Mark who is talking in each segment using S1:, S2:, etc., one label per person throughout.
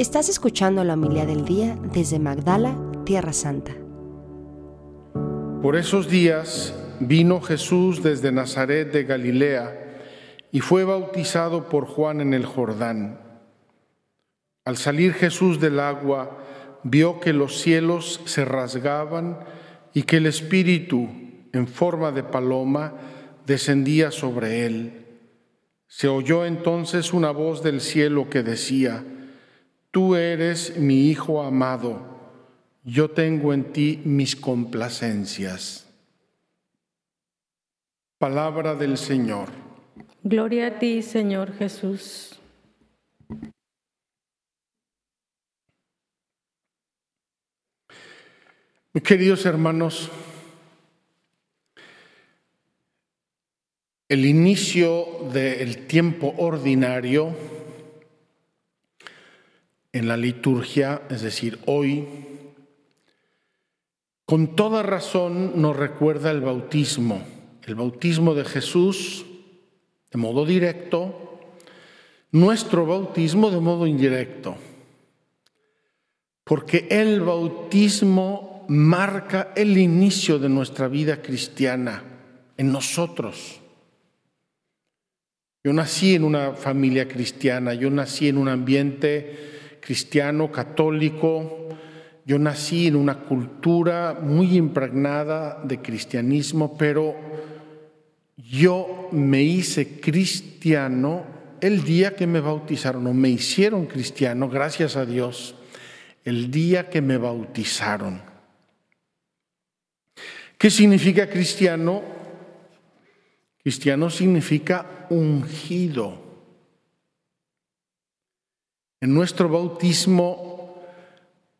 S1: Estás escuchando la humildad del día desde Magdala, Tierra Santa.
S2: Por esos días vino Jesús desde Nazaret de Galilea y fue bautizado por Juan en el Jordán. Al salir Jesús del agua, vio que los cielos se rasgaban y que el Espíritu, en forma de paloma, descendía sobre él. Se oyó entonces una voz del cielo que decía, Tú eres mi Hijo amado, yo tengo en ti mis complacencias. Palabra del Señor.
S3: Gloria a ti, Señor Jesús.
S2: Mis queridos hermanos, el inicio del tiempo ordinario en la liturgia, es decir, hoy, con toda razón nos recuerda el bautismo, el bautismo de Jesús de modo directo, nuestro bautismo de modo indirecto, porque el bautismo marca el inicio de nuestra vida cristiana en nosotros. Yo nací en una familia cristiana, yo nací en un ambiente cristiano, católico, yo nací en una cultura muy impregnada de cristianismo, pero yo me hice cristiano el día que me bautizaron, o me hicieron cristiano, gracias a Dios, el día que me bautizaron. ¿Qué significa cristiano? Cristiano significa ungido. En nuestro bautismo,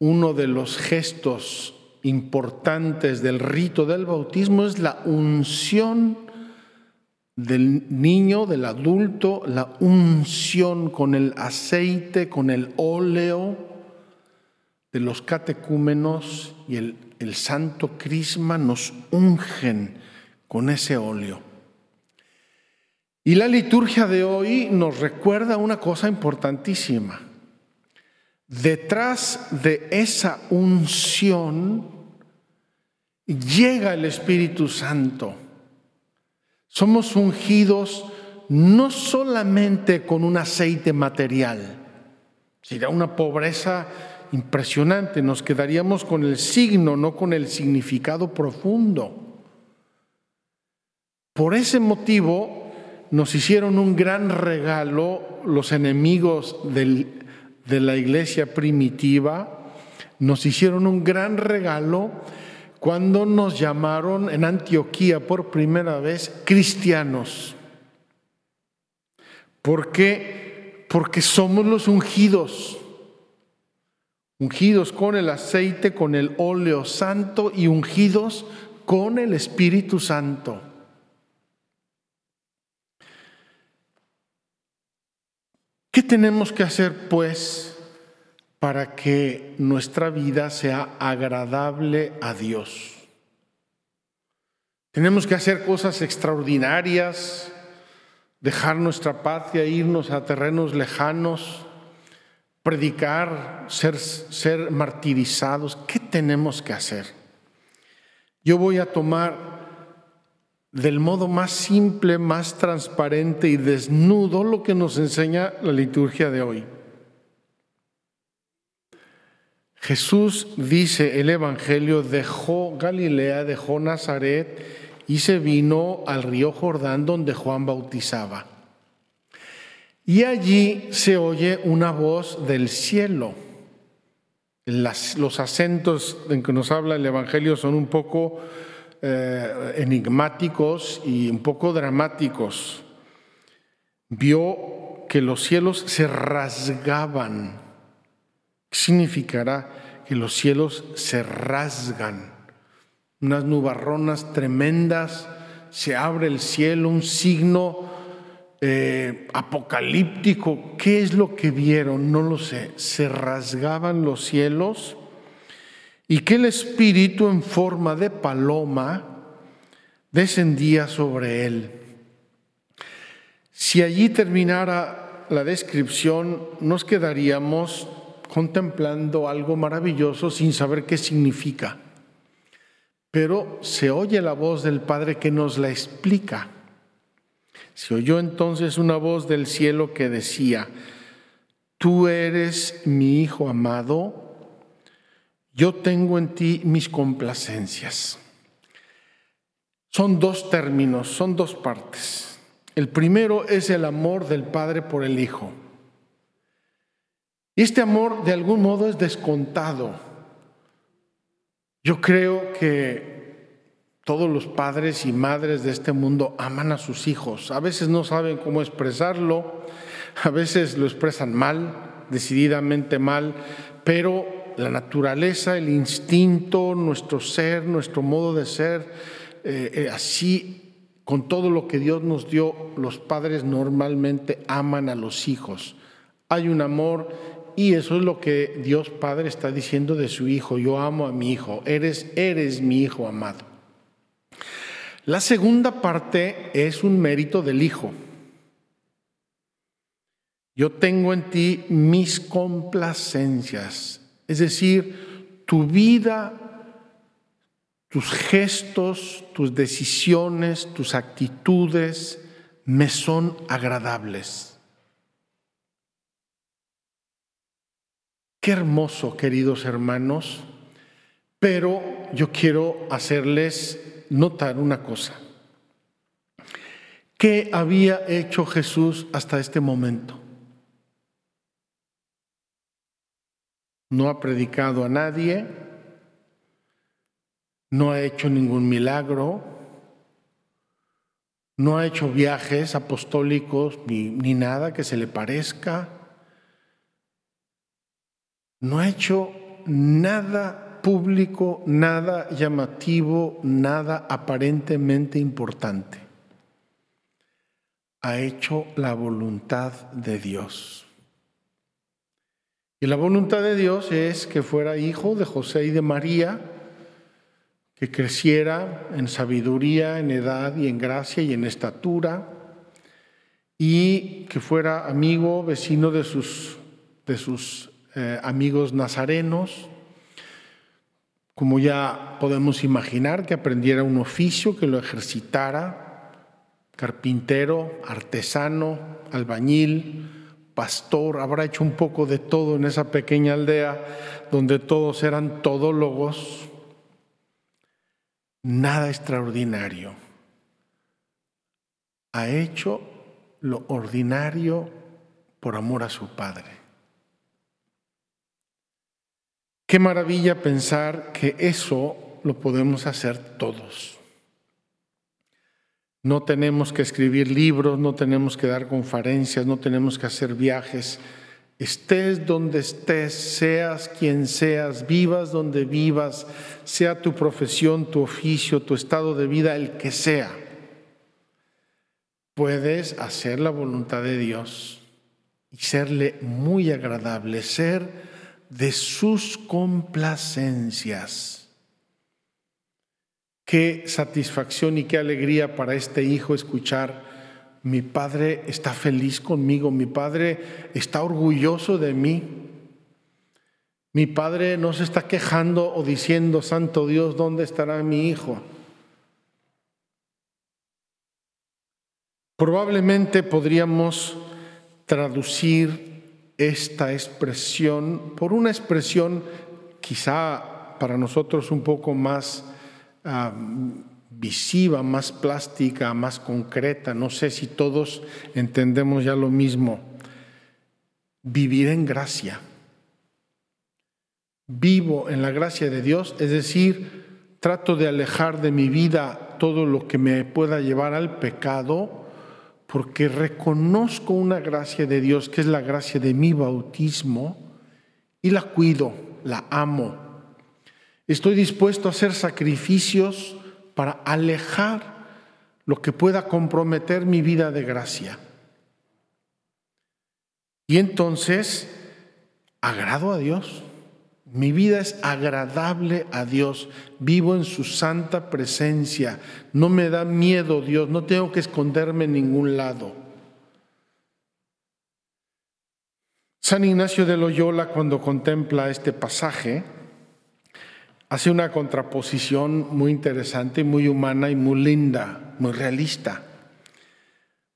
S2: uno de los gestos importantes del rito del bautismo es la unción del niño, del adulto, la unción con el aceite, con el óleo de los catecúmenos y el, el santo crisma nos ungen con ese óleo. Y la liturgia de hoy nos recuerda una cosa importantísima. Detrás de esa unción llega el Espíritu Santo. Somos ungidos no solamente con un aceite material, sería una pobreza impresionante, nos quedaríamos con el signo, no con el significado profundo. Por ese motivo, nos hicieron un gran regalo los enemigos de la iglesia primitiva, nos hicieron un gran regalo cuando nos llamaron en Antioquía por primera vez cristianos. ¿Por qué? Porque somos los ungidos, ungidos con el aceite, con el óleo santo y ungidos con el Espíritu Santo. ¿Qué tenemos que hacer, pues, para que nuestra vida sea agradable a Dios? Tenemos que hacer cosas extraordinarias, dejar nuestra patria, irnos a terrenos lejanos, predicar, ser, ser martirizados. ¿Qué tenemos que hacer? Yo voy a tomar del modo más simple, más transparente y desnudo lo que nos enseña la liturgia de hoy. Jesús dice el Evangelio, dejó Galilea, dejó Nazaret y se vino al río Jordán donde Juan bautizaba. Y allí se oye una voz del cielo. los acentos en que nos habla el Evangelio son un poco eh, enigmáticos y un poco dramáticos. Vio que los cielos se rasgaban. ¿Qué significará que los cielos se rasgan? Unas nubarronas tremendas, se abre el cielo, un signo eh, apocalíptico. ¿Qué es lo que vieron? No lo sé. Se rasgaban los cielos y que el Espíritu en forma de paloma descendía sobre él. Si allí terminara la descripción, nos quedaríamos contemplando algo maravilloso sin saber qué significa. Pero se oye la voz del Padre que nos la explica. Se oyó entonces una voz del cielo que decía, Tú eres mi Hijo amado, yo tengo en ti mis complacencias. Son dos términos, son dos partes. El primero es el amor del Padre por el Hijo. Y este amor de algún modo es descontado. Yo creo que todos los padres y madres de este mundo aman a sus hijos. A veces no saben cómo expresarlo, a veces lo expresan mal, decididamente mal, pero la naturaleza, el instinto, nuestro ser, nuestro modo de ser, eh, eh, así con todo lo que Dios nos dio, los padres normalmente aman a los hijos. Hay un amor y eso es lo que Dios Padre está diciendo de su Hijo. Yo amo a mi Hijo. Eres, eres mi Hijo amado. La segunda parte es un mérito del Hijo. Yo tengo en ti mis complacencias. Es decir, tu vida, tus gestos, tus decisiones, tus actitudes me son agradables. Qué hermoso, queridos hermanos, pero yo quiero hacerles notar una cosa. ¿Qué había hecho Jesús hasta este momento? No ha predicado a nadie, no ha hecho ningún milagro, no ha hecho viajes apostólicos ni, ni nada que se le parezca no ha hecho nada público, nada llamativo, nada aparentemente importante. Ha hecho la voluntad de Dios. Y la voluntad de Dios es que fuera hijo de José y de María, que creciera en sabiduría, en edad y en gracia y en estatura, y que fuera amigo, vecino de sus, de sus eh, amigos nazarenos, como ya podemos imaginar, que aprendiera un oficio, que lo ejercitara, carpintero, artesano, albañil, pastor, habrá hecho un poco de todo en esa pequeña aldea donde todos eran todólogos, nada extraordinario. Ha hecho lo ordinario por amor a su Padre. Qué maravilla pensar que eso lo podemos hacer todos. No tenemos que escribir libros, no tenemos que dar conferencias, no tenemos que hacer viajes. Estés donde estés, seas quien seas, vivas donde vivas, sea tu profesión, tu oficio, tu estado de vida, el que sea. Puedes hacer la voluntad de Dios y serle muy agradable, ser de sus complacencias. Qué satisfacción y qué alegría para este hijo escuchar, mi padre está feliz conmigo, mi padre está orgulloso de mí. Mi padre no se está quejando o diciendo, Santo Dios, ¿dónde estará mi hijo? Probablemente podríamos traducir esta expresión por una expresión quizá para nosotros un poco más ah, visiva, más plástica, más concreta. No sé si todos entendemos ya lo mismo. Vivir en gracia. Vivo en la gracia de Dios, es decir, trato de alejar de mi vida todo lo que me pueda llevar al pecado porque reconozco una gracia de Dios, que es la gracia de mi bautismo, y la cuido, la amo. Estoy dispuesto a hacer sacrificios para alejar lo que pueda comprometer mi vida de gracia. Y entonces agrado a Dios. Mi vida es agradable a Dios, vivo en su santa presencia, no me da miedo Dios, no tengo que esconderme en ningún lado. San Ignacio de Loyola, cuando contempla este pasaje, hace una contraposición muy interesante, muy humana y muy linda, muy realista.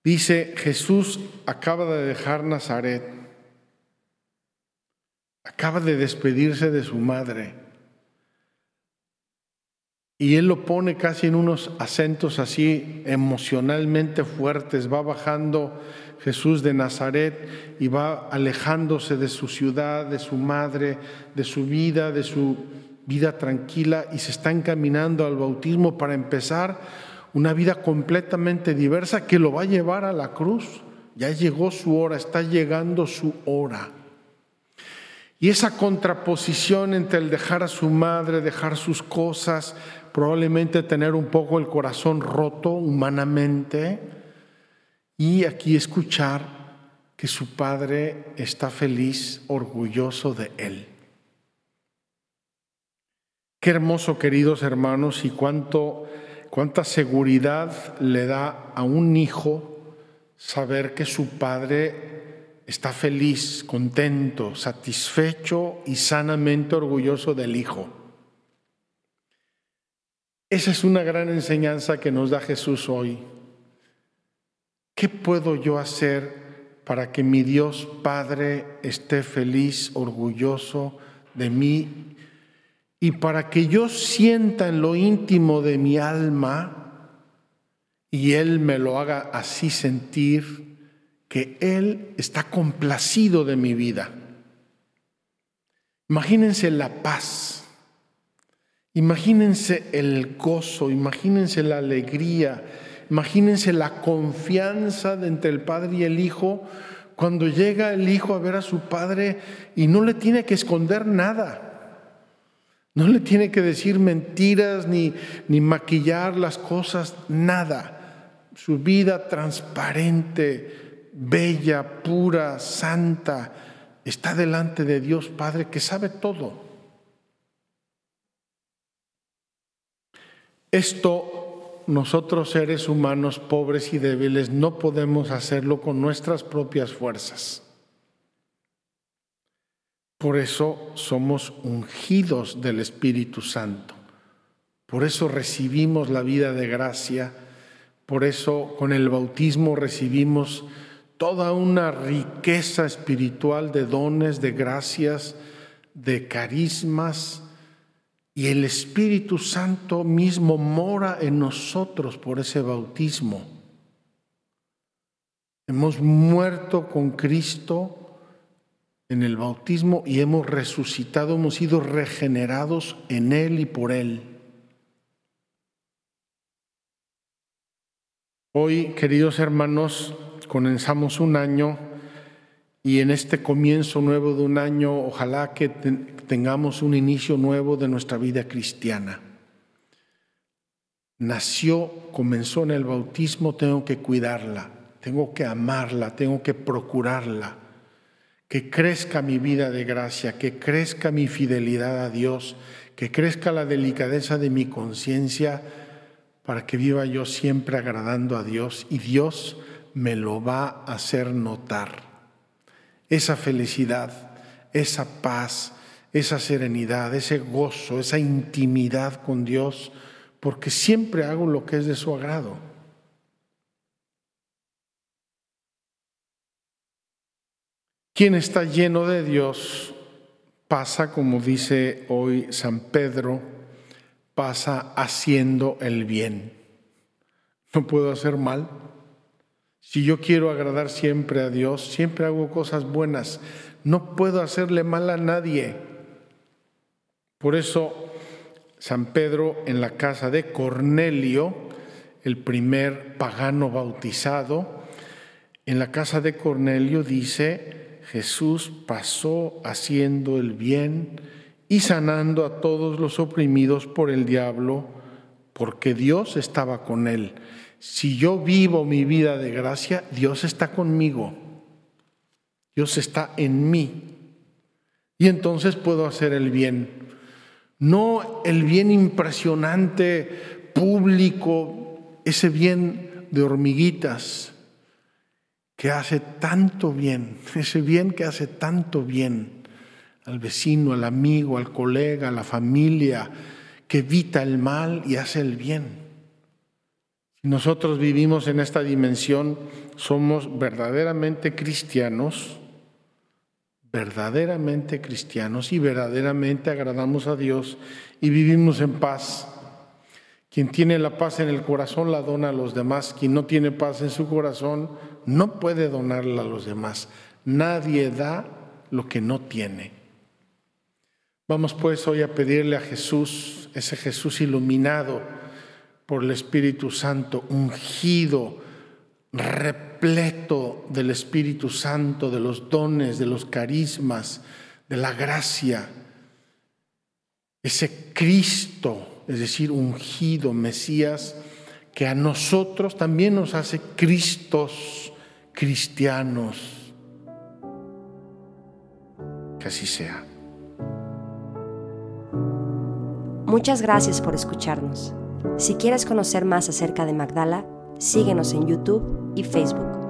S2: Dice, Jesús acaba de dejar Nazaret, acaba de despedirse de su madre. Y él lo pone casi en unos acentos así emocionalmente fuertes, va bajando Jesús de Nazaret y va alejándose de su ciudad, de su madre, de su vida, de su vida tranquila y se está encaminando al bautismo para empezar una vida completamente diversa que lo va a llevar a la cruz. Ya llegó su hora, está llegando su hora. Y esa contraposición entre el dejar a su madre, dejar sus cosas, probablemente tener un poco el corazón roto humanamente y aquí escuchar que su padre está feliz, orgulloso de él. Qué hermoso, queridos hermanos, y cuánto, cuánta seguridad le da a un hijo saber que su padre está feliz, contento, satisfecho y sanamente orgulloso del hijo. Esa es una gran enseñanza que nos da Jesús hoy. ¿Qué puedo yo hacer para que mi Dios Padre esté feliz, orgulloso de mí y para que yo sienta en lo íntimo de mi alma y Él me lo haga así sentir, que Él está complacido de mi vida. Imagínense la paz, imagínense el gozo, imagínense la alegría, imagínense la confianza entre el Padre y el Hijo cuando llega el Hijo a ver a su Padre y no le tiene que esconder nada. No le tiene que decir mentiras ni, ni maquillar las cosas, nada. Su vida transparente, bella, pura, santa, está delante de Dios Padre que sabe todo. Esto nosotros seres humanos pobres y débiles no podemos hacerlo con nuestras propias fuerzas. Por eso somos ungidos del Espíritu Santo. Por eso recibimos la vida de gracia. Por eso con el bautismo recibimos toda una riqueza espiritual de dones, de gracias, de carismas. Y el Espíritu Santo mismo mora en nosotros por ese bautismo. Hemos muerto con Cristo en el bautismo y hemos resucitado, hemos sido regenerados en Él y por Él. Hoy, queridos hermanos, comenzamos un año y en este comienzo nuevo de un año, ojalá que tengamos un inicio nuevo de nuestra vida cristiana. Nació, comenzó en el bautismo, tengo que cuidarla, tengo que amarla, tengo que procurarla que crezca mi vida de gracia, que crezca mi fidelidad a Dios, que crezca la delicadeza de mi conciencia para que viva yo siempre agradando a Dios y Dios me lo va a hacer notar. Esa felicidad, esa paz, esa serenidad, ese gozo, esa intimidad con Dios, porque siempre hago lo que es de su agrado. Quien está lleno de Dios pasa, como dice hoy San Pedro, pasa haciendo el bien. No puedo hacer mal. Si yo quiero agradar siempre a Dios, siempre hago cosas buenas. No puedo hacerle mal a nadie. Por eso San Pedro en la casa de Cornelio, el primer pagano bautizado, en la casa de Cornelio dice, Jesús pasó haciendo el bien y sanando a todos los oprimidos por el diablo, porque Dios estaba con él. Si yo vivo mi vida de gracia, Dios está conmigo. Dios está en mí. Y entonces puedo hacer el bien. No el bien impresionante, público, ese bien de hormiguitas, que hace tanto bien, ese bien que hace tanto bien al vecino, al amigo, al colega, a la familia, que evita el mal y hace el bien. Si nosotros vivimos en esta dimensión, somos verdaderamente cristianos, verdaderamente cristianos y verdaderamente agradamos a Dios y vivimos en paz. Quien tiene la paz en el corazón la dona a los demás. Quien no tiene paz en su corazón no puede donarla a los demás. Nadie da lo que no tiene. Vamos pues hoy a pedirle a Jesús, ese Jesús iluminado por el Espíritu Santo, ungido, repleto del Espíritu Santo, de los dones, de los carismas, de la gracia, ese Cristo, es decir, ungido, Mesías, que a nosotros también nos hace Cristos cristianos. Que así sea.
S1: Muchas gracias por escucharnos. Si quieres conocer más acerca de Magdala, síguenos en YouTube y Facebook.